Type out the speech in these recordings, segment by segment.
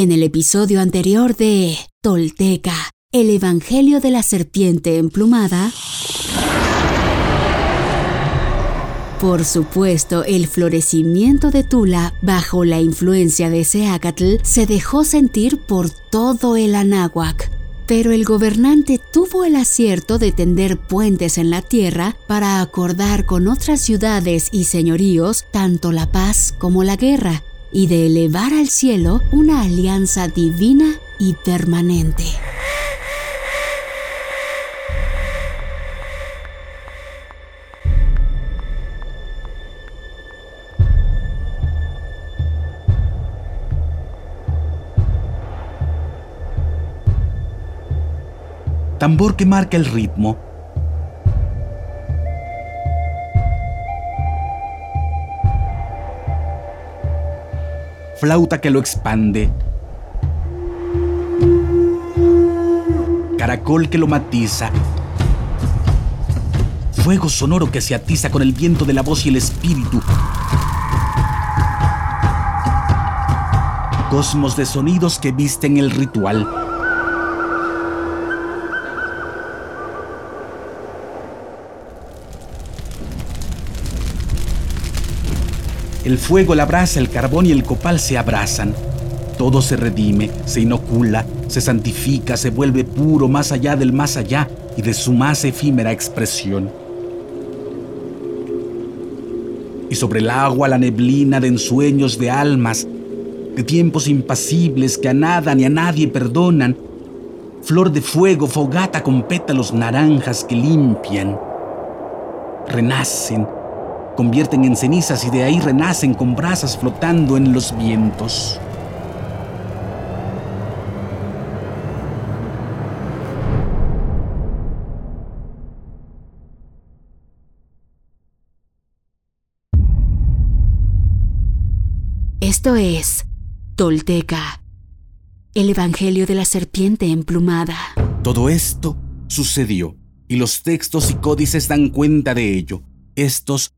En el episodio anterior de Tolteca, el Evangelio de la Serpiente Emplumada, por supuesto, el florecimiento de Tula bajo la influencia de Seacatl se dejó sentir por todo el Anáhuac. Pero el gobernante tuvo el acierto de tender puentes en la tierra para acordar con otras ciudades y señoríos tanto la paz como la guerra, y de elevar al cielo una alianza divina y permanente. tambor que marca el ritmo. Flauta que lo expande. Caracol que lo matiza. Fuego sonoro que se atiza con el viento de la voz y el espíritu. Cosmos de sonidos que visten el ritual. El fuego, la brasa, el carbón y el copal se abrazan. Todo se redime, se inocula, se santifica, se vuelve puro más allá del más allá y de su más efímera expresión. Y sobre el agua la neblina de ensueños de almas, de tiempos impasibles que a nada ni a nadie perdonan, flor de fuego, fogata con pétalos naranjas que limpian, renacen, convierten en cenizas y de ahí renacen con brasas flotando en los vientos. Esto es Tolteca, el Evangelio de la Serpiente Emplumada. Todo esto sucedió y los textos y códices dan cuenta de ello. Estos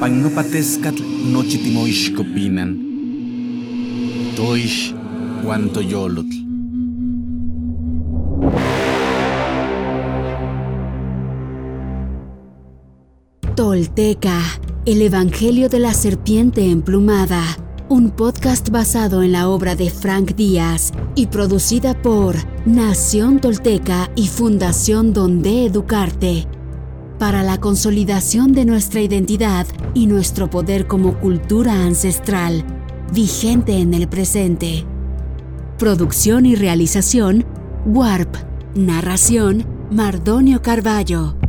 Pagnopatescatl nochitimoixcopinan. Toix guantoyolotl. Tolteca, el Evangelio de la Serpiente Emplumada, un podcast basado en la obra de Frank Díaz y producida por Nación Tolteca y Fundación Donde Educarte para la consolidación de nuestra identidad y nuestro poder como cultura ancestral, vigente en el presente. Producción y realización, Warp. Narración, Mardonio Carballo.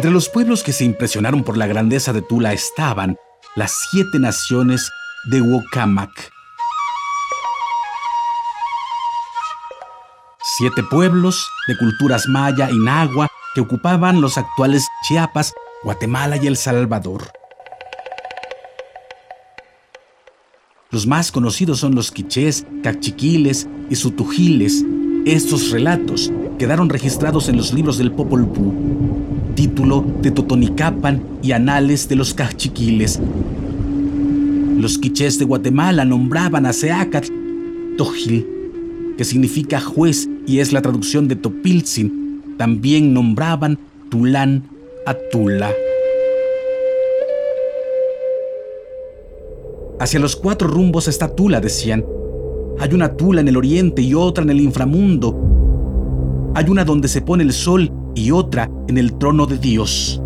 Entre los pueblos que se impresionaron por la grandeza de Tula estaban las siete naciones de Wokamac. Siete pueblos de culturas maya y nahua que ocupaban los actuales Chiapas, Guatemala y El Salvador. Los más conocidos son los quichés, cachiquiles y sutujiles. Estos relatos quedaron registrados en los libros del Popol Vuh título de Totonicapan y Anales de los Cachiquiles. Los quichés de Guatemala nombraban a Seacat Tojil, que significa juez y es la traducción de Topilzin. También nombraban Tulán a Tula. Hacia los cuatro rumbos está Tula, decían. Hay una Tula en el oriente y otra en el inframundo. Hay una donde se pone el sol y otra en el trono de Dios.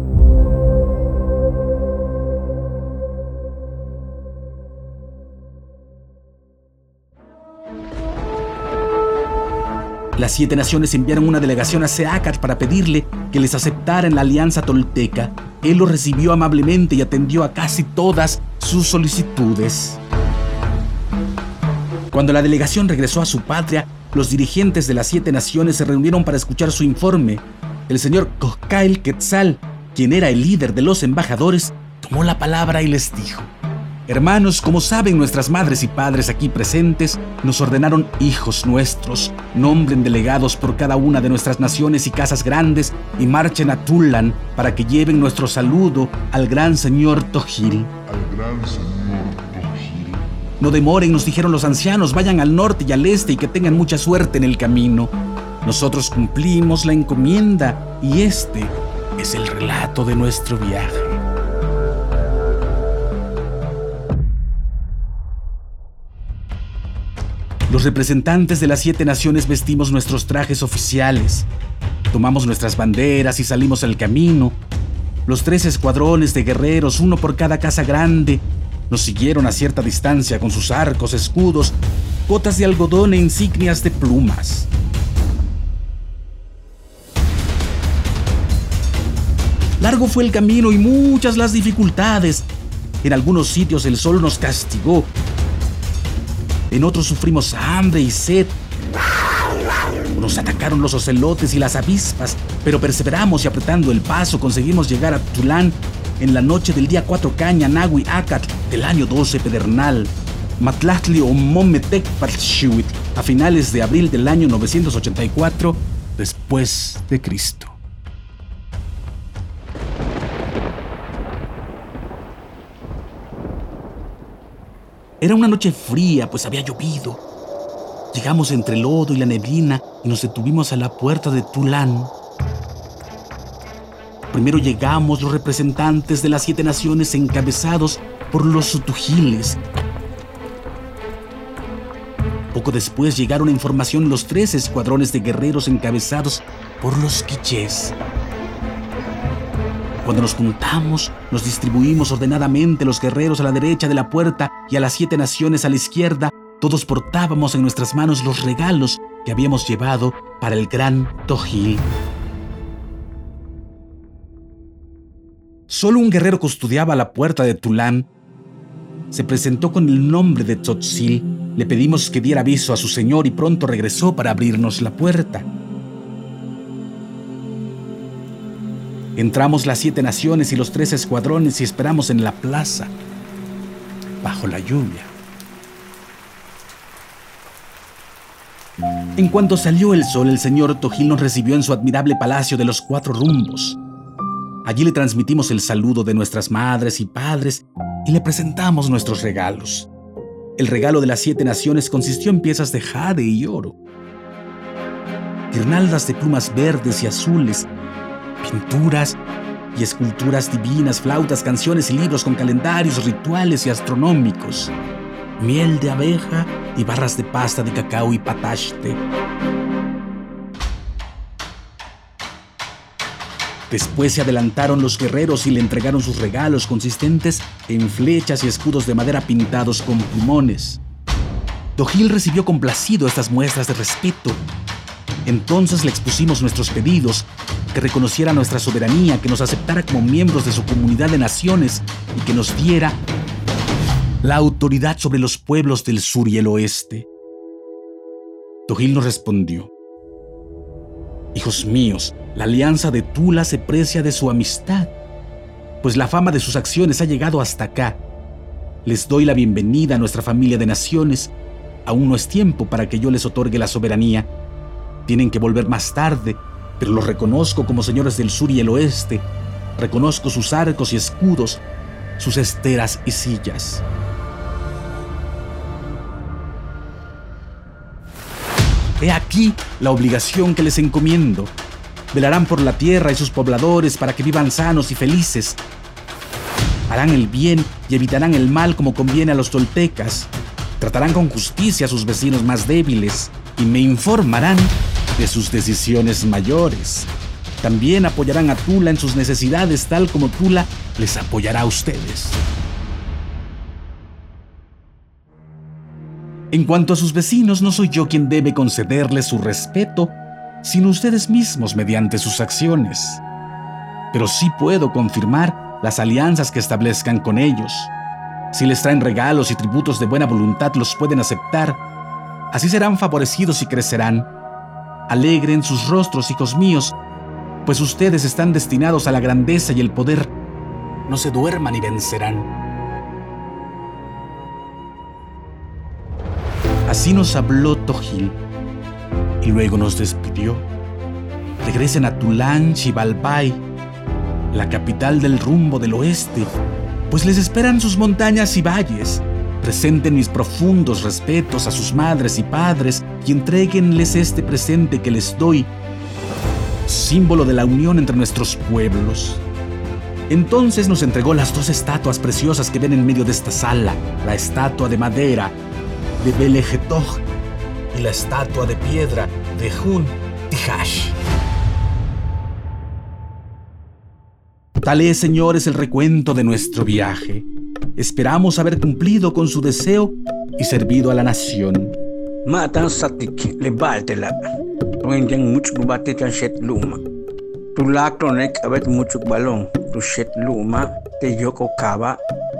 Las siete naciones enviaron una delegación a Seacat para pedirle que les aceptara en la alianza tolteca. Él lo recibió amablemente y atendió a casi todas sus solicitudes. Cuando la delegación regresó a su patria, los dirigentes de las siete naciones se reunieron para escuchar su informe. El señor Coscail Quetzal, quien era el líder de los embajadores, tomó la palabra y les dijo, Hermanos, como saben nuestras madres y padres aquí presentes, nos ordenaron hijos nuestros, nombren delegados por cada una de nuestras naciones y casas grandes y marchen a Tulan para que lleven nuestro saludo al gran señor Tojil. Al gran señor Tojil. No demoren, nos dijeron los ancianos, vayan al norte y al este y que tengan mucha suerte en el camino. Nosotros cumplimos la encomienda y este es el relato de nuestro viaje. Los representantes de las siete naciones vestimos nuestros trajes oficiales, tomamos nuestras banderas y salimos al camino. Los tres escuadrones de guerreros, uno por cada casa grande, nos siguieron a cierta distancia con sus arcos, escudos, botas de algodón e insignias de plumas. Largo fue el camino y muchas las dificultades. En algunos sitios el sol nos castigó en otros sufrimos hambre y sed. Nos atacaron los ocelotes y las avispas, pero perseveramos y apretando el paso conseguimos llegar a Tulán en la noche del día 4 Caña, Nagui, Acat, del año 12 Pedernal. Matlatli o Mometec a finales de abril del año 984 después de Cristo. Era una noche fría, pues había llovido. Llegamos entre el lodo y la neblina y nos detuvimos a la puerta de Tulán. Primero llegamos los representantes de las siete naciones encabezados por los sutujiles. Poco después llegaron en formación los tres escuadrones de guerreros encabezados por los quichés. Cuando nos juntamos, nos distribuimos ordenadamente los guerreros a la derecha de la puerta y a las siete naciones a la izquierda. Todos portábamos en nuestras manos los regalos que habíamos llevado para el gran Tojil. Solo un guerrero custodiaba la puerta de Tulán. Se presentó con el nombre de Tzotzil. Le pedimos que diera aviso a su señor y pronto regresó para abrirnos la puerta. Entramos las siete naciones y los tres escuadrones y esperamos en la plaza, bajo la lluvia. En cuanto salió el sol, el señor Tojil nos recibió en su admirable palacio de los cuatro rumbos. Allí le transmitimos el saludo de nuestras madres y padres y le presentamos nuestros regalos. El regalo de las siete naciones consistió en piezas de jade y oro, guirnaldas de plumas verdes y azules pinturas y esculturas divinas, flautas, canciones y libros con calendarios, rituales y astronómicos, miel de abeja y barras de pasta de cacao y pataste. Después se adelantaron los guerreros y le entregaron sus regalos consistentes en flechas y escudos de madera pintados con plumones. Dogil recibió complacido estas muestras de respeto. Entonces le expusimos nuestros pedidos que reconociera nuestra soberanía, que nos aceptara como miembros de su comunidad de naciones y que nos diera la autoridad sobre los pueblos del sur y el oeste. Togil nos respondió, Hijos míos, la alianza de Tula se precia de su amistad, pues la fama de sus acciones ha llegado hasta acá. Les doy la bienvenida a nuestra familia de naciones. Aún no es tiempo para que yo les otorgue la soberanía. Tienen que volver más tarde pero los reconozco como señores del sur y el oeste. Reconozco sus arcos y escudos, sus esteras y sillas. He aquí la obligación que les encomiendo. Velarán por la tierra y sus pobladores para que vivan sanos y felices. Harán el bien y evitarán el mal como conviene a los toltecas. Tratarán con justicia a sus vecinos más débiles y me informarán de sus decisiones mayores. También apoyarán a Tula en sus necesidades tal como Tula les apoyará a ustedes. En cuanto a sus vecinos, no soy yo quien debe concederles su respeto, sino ustedes mismos mediante sus acciones. Pero sí puedo confirmar las alianzas que establezcan con ellos. Si les traen regalos y tributos de buena voluntad, los pueden aceptar. Así serán favorecidos y crecerán. Alegren sus rostros, hijos míos, pues ustedes están destinados a la grandeza y el poder. No se duerman y vencerán. Así nos habló Tojil y luego nos despidió. Regresen a Tulán, Chivalbay, la capital del rumbo del oeste, pues les esperan sus montañas y valles. Presenten mis profundos respetos a sus madres y padres y entreguenles este presente que les doy, símbolo de la unión entre nuestros pueblos. Entonces nos entregó las dos estatuas preciosas que ven en medio de esta sala, la estatua de madera de Belejetoj y la estatua de piedra de Hun Tihash. Tal es, señores, el recuento de nuestro viaje. Esperamos haber cumplido con su deseo y servido a la nación. Matan satik le baltela. Wenjang mucho bate tan shet luma. Tu lacronek abet mucho balón. Tu shet luma te yoko kaba.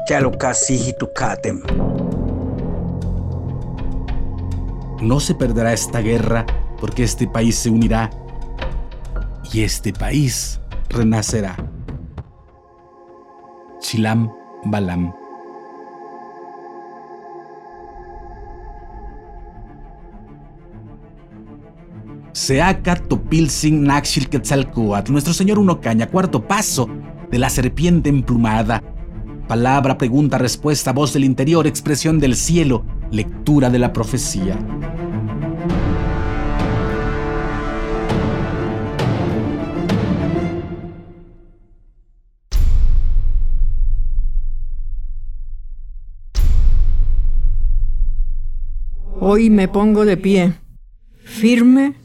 Chalo casi tu katem. No se perderá esta guerra porque este país se unirá y este país renacerá. Chilam Balam. Seaca Topilsin Naxil Quetzalcoatl, nuestro señor Uno Caña, cuarto paso de la serpiente emplumada. Palabra, pregunta, respuesta, voz del interior, expresión del cielo, lectura de la profecía. Hoy me pongo de pie, firme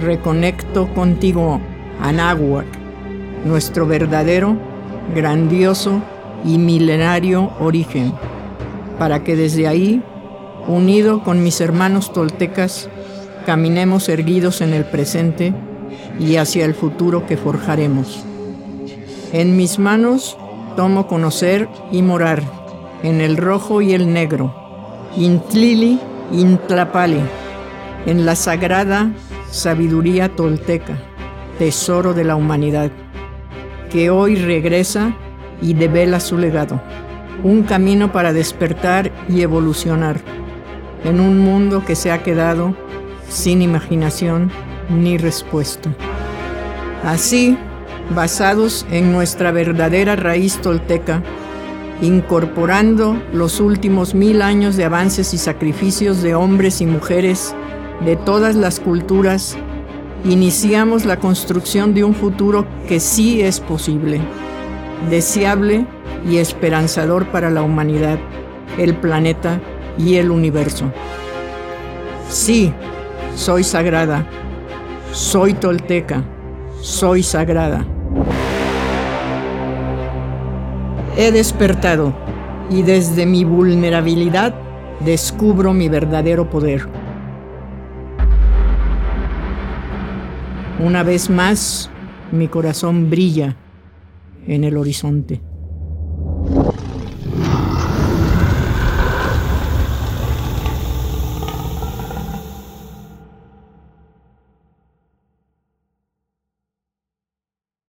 reconecto contigo, Anáhuac, nuestro verdadero, grandioso y milenario origen, para que desde ahí, unido con mis hermanos toltecas, caminemos erguidos en el presente y hacia el futuro que forjaremos. En mis manos tomo conocer y morar, en el rojo y el negro, Intlili Intlapali, en la sagrada sabiduría tolteca, tesoro de la humanidad, que hoy regresa y devela su legado, un camino para despertar y evolucionar en un mundo que se ha quedado sin imaginación ni respuesta. Así, basados en nuestra verdadera raíz tolteca, incorporando los últimos mil años de avances y sacrificios de hombres y mujeres de todas las culturas, iniciamos la construcción de un futuro que sí es posible, deseable y esperanzador para la humanidad, el planeta y el universo. Sí, soy sagrada, soy tolteca, soy sagrada. He despertado y desde mi vulnerabilidad descubro mi verdadero poder. Una vez más, mi corazón brilla en el horizonte.